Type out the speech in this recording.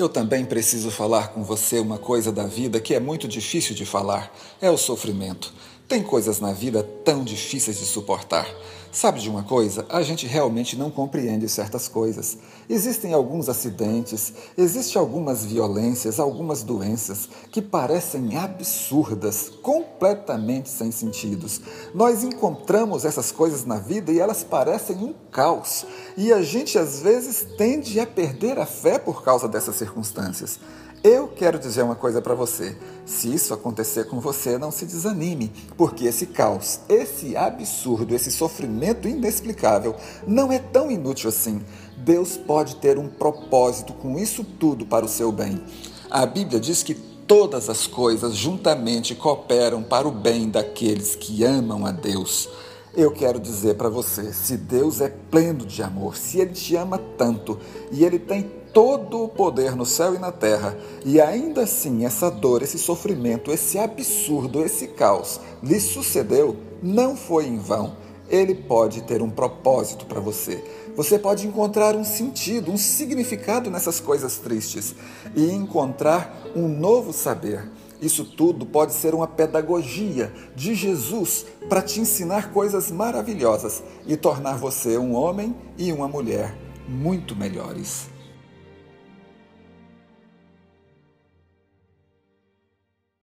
Eu também preciso falar com você uma coisa da vida que é muito difícil de falar: é o sofrimento. Tem coisas na vida tão difíceis de suportar. Sabe de uma coisa? A gente realmente não compreende certas coisas. Existem alguns acidentes, existem algumas violências, algumas doenças que parecem absurdas, completamente sem sentidos. Nós encontramos essas coisas na vida e elas parecem um caos. E a gente às vezes tende a perder a fé por causa dessas circunstâncias. Eu quero dizer uma coisa para você. Se isso acontecer com você, não se desanime, porque esse caos, esse absurdo, esse sofrimento inexplicável não é tão inútil assim. Deus pode ter um propósito com isso tudo para o seu bem. A Bíblia diz que todas as coisas juntamente cooperam para o bem daqueles que amam a Deus. Eu quero dizer para você: se Deus é pleno de amor, se Ele te ama tanto e Ele tem todo o poder no céu e na terra, e ainda assim essa dor, esse sofrimento, esse absurdo, esse caos lhe sucedeu, não foi em vão. Ele pode ter um propósito para você. Você pode encontrar um sentido, um significado nessas coisas tristes e encontrar um novo saber. Isso tudo pode ser uma pedagogia de Jesus para te ensinar coisas maravilhosas e tornar você um homem e uma mulher muito melhores.